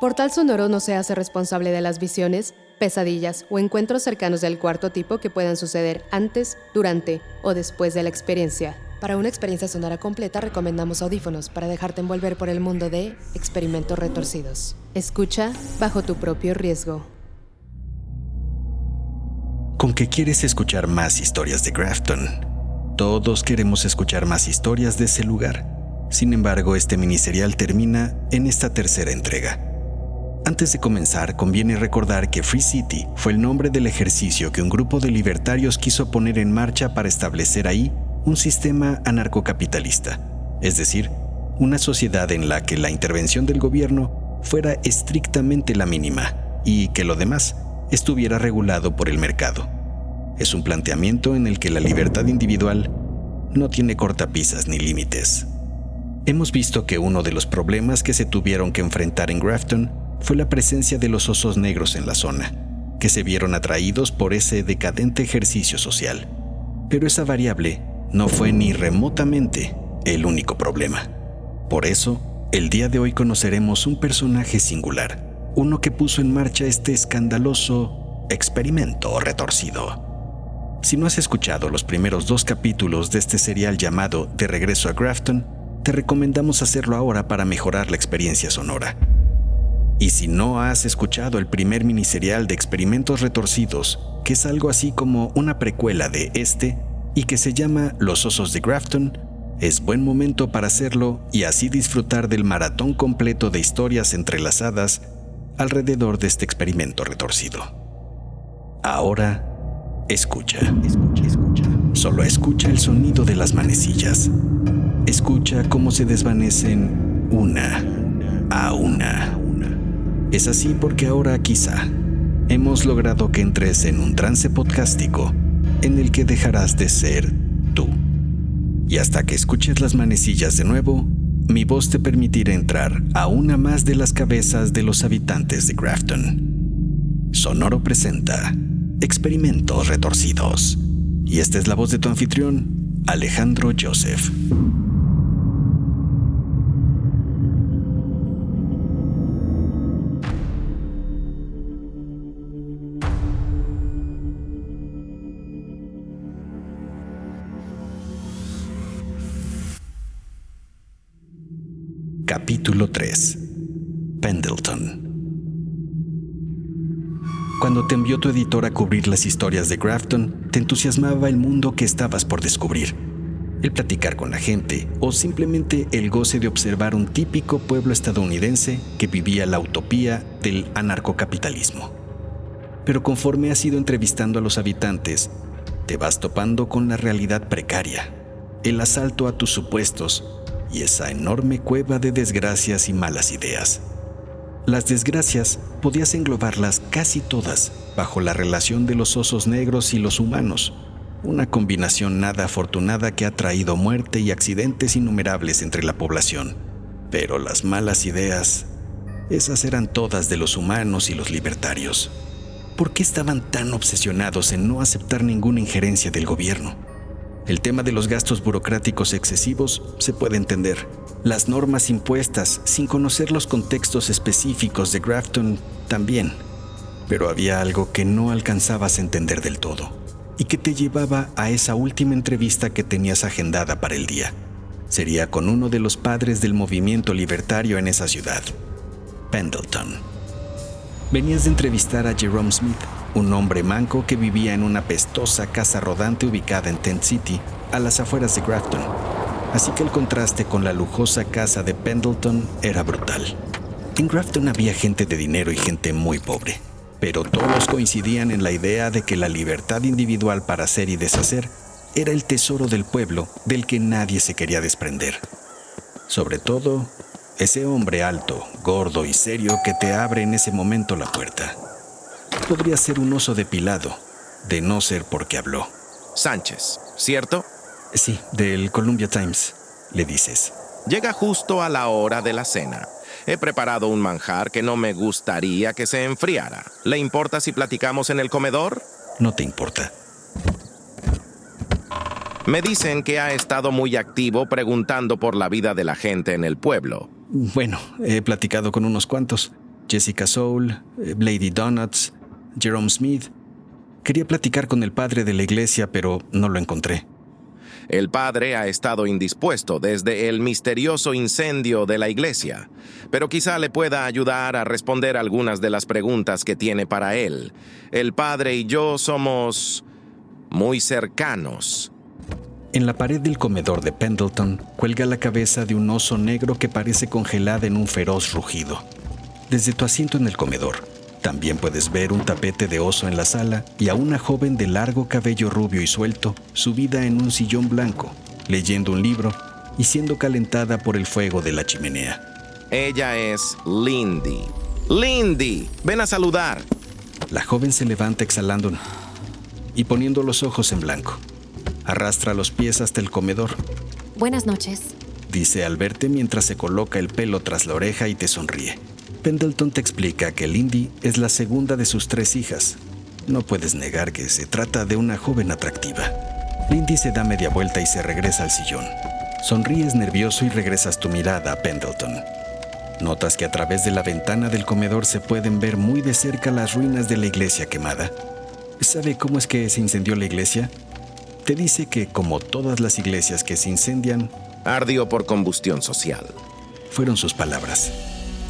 Portal Sonoro no se hace responsable de las visiones, pesadillas o encuentros cercanos del cuarto tipo que puedan suceder antes, durante o después de la experiencia. Para una experiencia sonora completa recomendamos audífonos para dejarte envolver por el mundo de experimentos retorcidos. Escucha bajo tu propio riesgo. ¿Con qué quieres escuchar más historias de Grafton? Todos queremos escuchar más historias de ese lugar. Sin embargo, este miniserial termina en esta tercera entrega. Antes de comenzar, conviene recordar que Free City fue el nombre del ejercicio que un grupo de libertarios quiso poner en marcha para establecer ahí un sistema anarcocapitalista, es decir, una sociedad en la que la intervención del gobierno fuera estrictamente la mínima y que lo demás estuviera regulado por el mercado. Es un planteamiento en el que la libertad individual no tiene cortapisas ni límites. Hemos visto que uno de los problemas que se tuvieron que enfrentar en Grafton fue la presencia de los osos negros en la zona, que se vieron atraídos por ese decadente ejercicio social. Pero esa variable no fue ni remotamente el único problema. Por eso, el día de hoy conoceremos un personaje singular, uno que puso en marcha este escandaloso experimento retorcido. Si no has escuchado los primeros dos capítulos de este serial llamado De regreso a Grafton, te recomendamos hacerlo ahora para mejorar la experiencia sonora. Y si no has escuchado el primer miniserial de Experimentos Retorcidos, que es algo así como una precuela de este y que se llama Los Osos de Grafton, es buen momento para hacerlo y así disfrutar del maratón completo de historias entrelazadas alrededor de este experimento retorcido. Ahora, escucha, escucha, escucha. Solo escucha el sonido de las manecillas. Escucha cómo se desvanecen una a una. Es así porque ahora quizá hemos logrado que entres en un trance podcástico en el que dejarás de ser tú. Y hasta que escuches las manecillas de nuevo, mi voz te permitirá entrar a una más de las cabezas de los habitantes de Grafton. Sonoro presenta Experimentos Retorcidos. Y esta es la voz de tu anfitrión, Alejandro Joseph. Capítulo 3 Pendleton Cuando te envió tu editor a cubrir las historias de Grafton, te entusiasmaba el mundo que estabas por descubrir. El platicar con la gente o simplemente el goce de observar un típico pueblo estadounidense que vivía la utopía del anarcocapitalismo. Pero conforme has ido entrevistando a los habitantes, te vas topando con la realidad precaria, el asalto a tus supuestos y esa enorme cueva de desgracias y malas ideas. Las desgracias podías englobarlas casi todas bajo la relación de los osos negros y los humanos, una combinación nada afortunada que ha traído muerte y accidentes innumerables entre la población. Pero las malas ideas, esas eran todas de los humanos y los libertarios. ¿Por qué estaban tan obsesionados en no aceptar ninguna injerencia del gobierno? El tema de los gastos burocráticos excesivos se puede entender. Las normas impuestas sin conocer los contextos específicos de Grafton también. Pero había algo que no alcanzabas a entender del todo y que te llevaba a esa última entrevista que tenías agendada para el día. Sería con uno de los padres del movimiento libertario en esa ciudad, Pendleton. Venías de entrevistar a Jerome Smith, un hombre manco que vivía en una pestosa casa rodante ubicada en Tent City, a las afueras de Grafton. Así que el contraste con la lujosa casa de Pendleton era brutal. En Grafton había gente de dinero y gente muy pobre, pero todos coincidían en la idea de que la libertad individual para hacer y deshacer era el tesoro del pueblo del que nadie se quería desprender. Sobre todo, ese hombre alto, gordo y serio que te abre en ese momento la puerta. Podría ser un oso depilado, de no ser porque habló. Sánchez, ¿cierto? Sí, del Columbia Times, le dices. Llega justo a la hora de la cena. He preparado un manjar que no me gustaría que se enfriara. ¿Le importa si platicamos en el comedor? No te importa. Me dicen que ha estado muy activo preguntando por la vida de la gente en el pueblo. Bueno, he platicado con unos cuantos. Jessica Soul, eh, Lady Donuts, Jerome Smith. Quería platicar con el padre de la iglesia, pero no lo encontré. El padre ha estado indispuesto desde el misterioso incendio de la iglesia, pero quizá le pueda ayudar a responder algunas de las preguntas que tiene para él. El padre y yo somos muy cercanos. En la pared del comedor de Pendleton cuelga la cabeza de un oso negro que parece congelada en un feroz rugido. Desde tu asiento en el comedor, también puedes ver un tapete de oso en la sala y a una joven de largo cabello rubio y suelto, subida en un sillón blanco, leyendo un libro y siendo calentada por el fuego de la chimenea. Ella es Lindy. Lindy, ven a saludar. La joven se levanta exhalando y poniendo los ojos en blanco. Arrastra los pies hasta el comedor. Buenas noches, dice al verte mientras se coloca el pelo tras la oreja y te sonríe. Pendleton te explica que Lindy es la segunda de sus tres hijas. No puedes negar que se trata de una joven atractiva. Lindy se da media vuelta y se regresa al sillón. Sonríes nervioso y regresas tu mirada a Pendleton. Notas que a través de la ventana del comedor se pueden ver muy de cerca las ruinas de la iglesia quemada. ¿Sabe cómo es que se incendió la iglesia? Te dice que, como todas las iglesias que se incendian, ardió por combustión social. Fueron sus palabras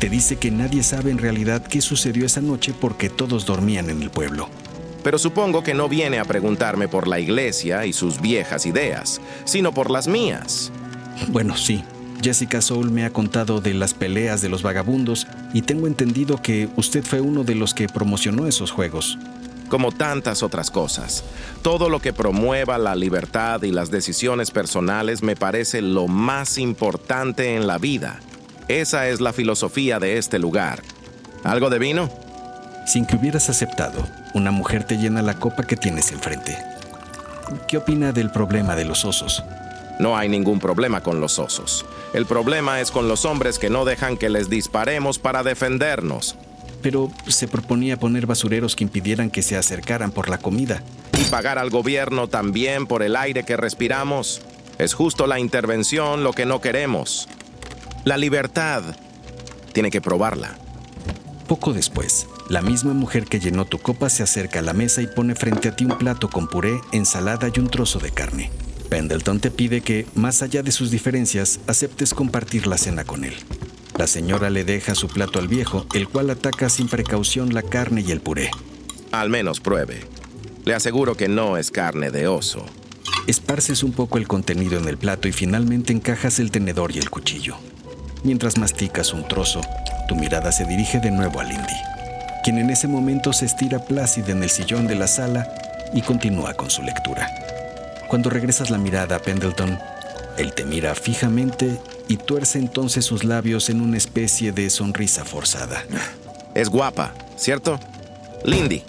te dice que nadie sabe en realidad qué sucedió esa noche porque todos dormían en el pueblo. Pero supongo que no viene a preguntarme por la iglesia y sus viejas ideas, sino por las mías. Bueno, sí. Jessica Soul me ha contado de las peleas de los vagabundos y tengo entendido que usted fue uno de los que promocionó esos juegos. Como tantas otras cosas, todo lo que promueva la libertad y las decisiones personales me parece lo más importante en la vida. Esa es la filosofía de este lugar. ¿Algo de vino? Sin que hubieras aceptado, una mujer te llena la copa que tienes enfrente. ¿Qué opina del problema de los osos? No hay ningún problema con los osos. El problema es con los hombres que no dejan que les disparemos para defendernos. Pero se proponía poner basureros que impidieran que se acercaran por la comida. Y pagar al gobierno también por el aire que respiramos. Es justo la intervención lo que no queremos. La libertad tiene que probarla. Poco después, la misma mujer que llenó tu copa se acerca a la mesa y pone frente a ti un plato con puré, ensalada y un trozo de carne. Pendleton te pide que, más allá de sus diferencias, aceptes compartir la cena con él. La señora le deja su plato al viejo, el cual ataca sin precaución la carne y el puré. Al menos pruebe. Le aseguro que no es carne de oso. Esparces un poco el contenido en el plato y finalmente encajas el tenedor y el cuchillo. Mientras masticas un trozo, tu mirada se dirige de nuevo a Lindy, quien en ese momento se estira plácida en el sillón de la sala y continúa con su lectura. Cuando regresas la mirada a Pendleton, él te mira fijamente y tuerce entonces sus labios en una especie de sonrisa forzada. Es guapa, ¿cierto? Lindy.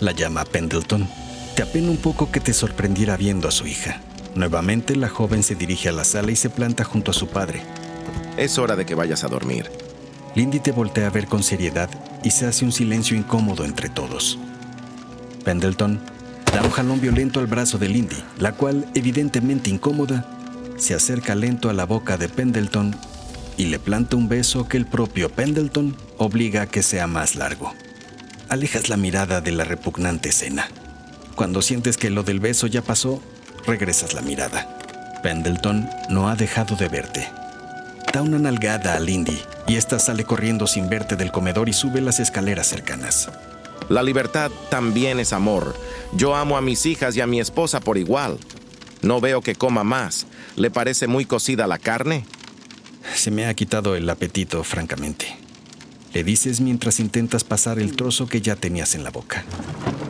La llama Pendleton. Te apena un poco que te sorprendiera viendo a su hija. Nuevamente la joven se dirige a la sala y se planta junto a su padre, es hora de que vayas a dormir. Lindy te voltea a ver con seriedad y se hace un silencio incómodo entre todos. Pendleton da un jalón violento al brazo de Lindy, la cual, evidentemente incómoda, se acerca lento a la boca de Pendleton y le planta un beso que el propio Pendleton obliga a que sea más largo. alejas la mirada de la repugnante escena. Cuando sientes que lo del beso ya pasó, regresas la mirada. Pendleton no ha dejado de verte. Da una nalgada a Lindy y ésta sale corriendo sin verte del comedor y sube las escaleras cercanas. La libertad también es amor. Yo amo a mis hijas y a mi esposa por igual. No veo que coma más. ¿Le parece muy cocida la carne? Se me ha quitado el apetito, francamente. Le dices mientras intentas pasar el trozo que ya tenías en la boca.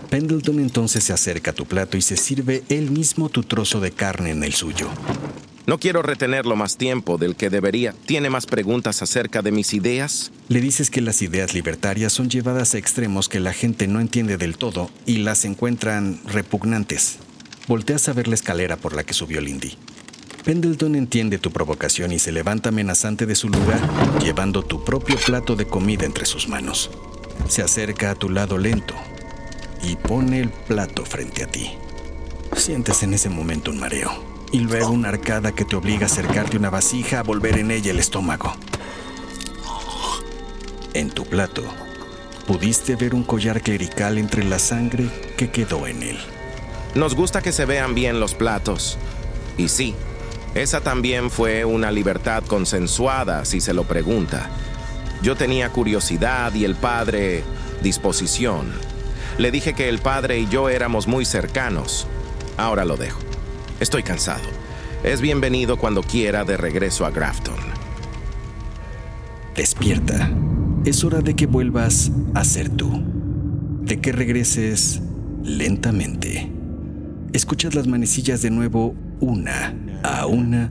Pendleton entonces se acerca a tu plato y se sirve él mismo tu trozo de carne en el suyo. No quiero retenerlo más tiempo del que debería. ¿Tiene más preguntas acerca de mis ideas? Le dices que las ideas libertarias son llevadas a extremos que la gente no entiende del todo y las encuentran repugnantes. Volteas a ver la escalera por la que subió Lindy. Pendleton entiende tu provocación y se levanta amenazante de su lugar, llevando tu propio plato de comida entre sus manos. Se acerca a tu lado lento y pone el plato frente a ti. Sientes en ese momento un mareo y luego una arcada que te obliga a acercarte una vasija a volver en ella el estómago. En tu plato, pudiste ver un collar clerical entre la sangre que quedó en él. Nos gusta que se vean bien los platos. Y sí, esa también fue una libertad consensuada, si se lo pregunta. Yo tenía curiosidad y el padre disposición. Le dije que el padre y yo éramos muy cercanos. Ahora lo dejo. Estoy cansado. Es bienvenido cuando quiera de regreso a Grafton. Despierta. Es hora de que vuelvas a ser tú. De que regreses lentamente. Escuchas las manecillas de nuevo una a una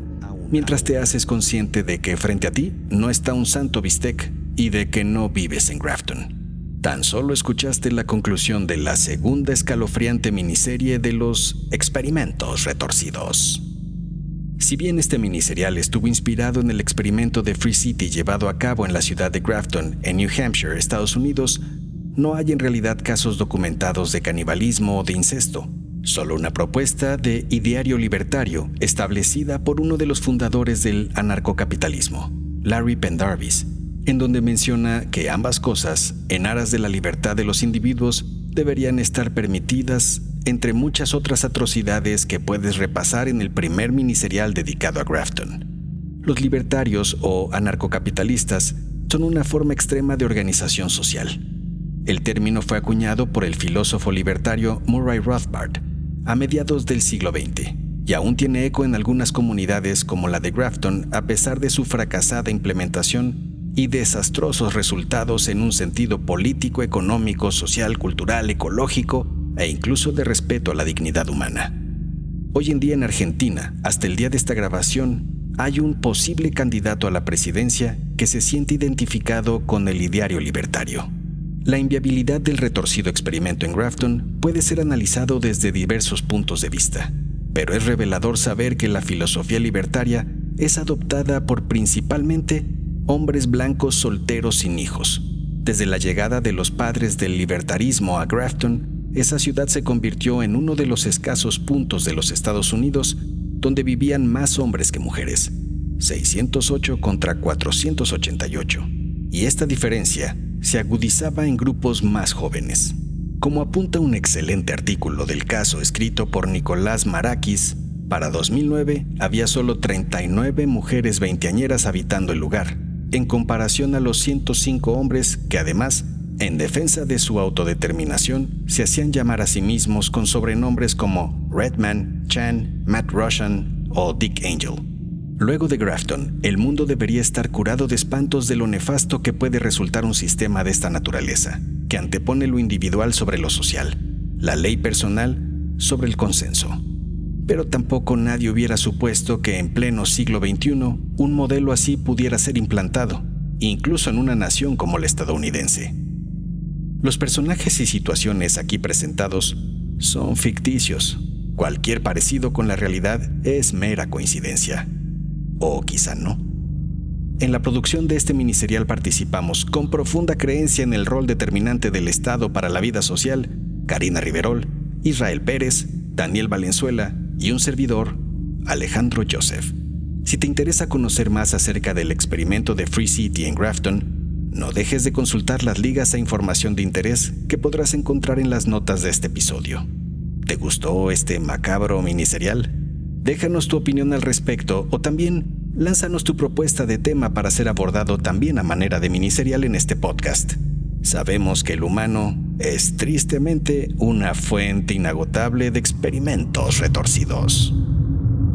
mientras te haces consciente de que frente a ti no está un santo bistec y de que no vives en Grafton. Tan solo escuchaste la conclusión de la segunda escalofriante miniserie de los experimentos retorcidos. Si bien este miniserial estuvo inspirado en el experimento de Free City llevado a cabo en la ciudad de Grafton, en New Hampshire, Estados Unidos, no hay en realidad casos documentados de canibalismo o de incesto, Solo una propuesta de ideario libertario establecida por uno de los fundadores del anarcocapitalismo, Larry Pendarvis, en donde menciona que ambas cosas, en aras de la libertad de los individuos, deberían estar permitidas entre muchas otras atrocidades que puedes repasar en el primer miniserial dedicado a Grafton. Los libertarios o anarcocapitalistas son una forma extrema de organización social. El término fue acuñado por el filósofo libertario Murray Rothbard a mediados del siglo XX y aún tiene eco en algunas comunidades como la de Grafton a pesar de su fracasada implementación y desastrosos resultados en un sentido político, económico, social, cultural, ecológico e incluso de respeto a la dignidad humana. Hoy en día en Argentina, hasta el día de esta grabación, hay un posible candidato a la presidencia que se siente identificado con el ideario libertario. La inviabilidad del retorcido experimento en Grafton puede ser analizado desde diversos puntos de vista, pero es revelador saber que la filosofía libertaria es adoptada por principalmente hombres blancos solteros sin hijos. Desde la llegada de los padres del libertarismo a Grafton, esa ciudad se convirtió en uno de los escasos puntos de los Estados Unidos donde vivían más hombres que mujeres, 608 contra 488. Y esta diferencia se agudizaba en grupos más jóvenes. Como apunta un excelente artículo del caso escrito por Nicolás Marakis, para 2009 había solo 39 mujeres veinteañeras habitando el lugar, en comparación a los 105 hombres que además, en defensa de su autodeterminación, se hacían llamar a sí mismos con sobrenombres como Redman, Chan, Matt Russian o Dick Angel. Luego de Grafton, el mundo debería estar curado de espantos de lo nefasto que puede resultar un sistema de esta naturaleza, que antepone lo individual sobre lo social, la ley personal sobre el consenso. Pero tampoco nadie hubiera supuesto que en pleno siglo XXI un modelo así pudiera ser implantado, incluso en una nación como la estadounidense. Los personajes y situaciones aquí presentados son ficticios. Cualquier parecido con la realidad es mera coincidencia o quizá no. En la producción de este miniserial participamos, con profunda creencia en el rol determinante del Estado para la vida social, Karina Riverol, Israel Pérez, Daniel Valenzuela y un servidor, Alejandro Joseph. Si te interesa conocer más acerca del experimento de Free City en Grafton, No dejes de consultar las ligas e información de interés que podrás encontrar en las notas de este episodio. ¿Te gustó este macabro miniserial? Déjanos tu opinión al respecto o también lánzanos tu propuesta de tema para ser abordado también a manera de miniserial en este podcast. Sabemos que el humano es tristemente una fuente inagotable de experimentos retorcidos.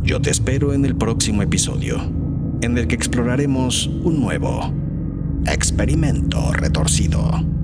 Yo te espero en el próximo episodio, en el que exploraremos un nuevo experimento retorcido.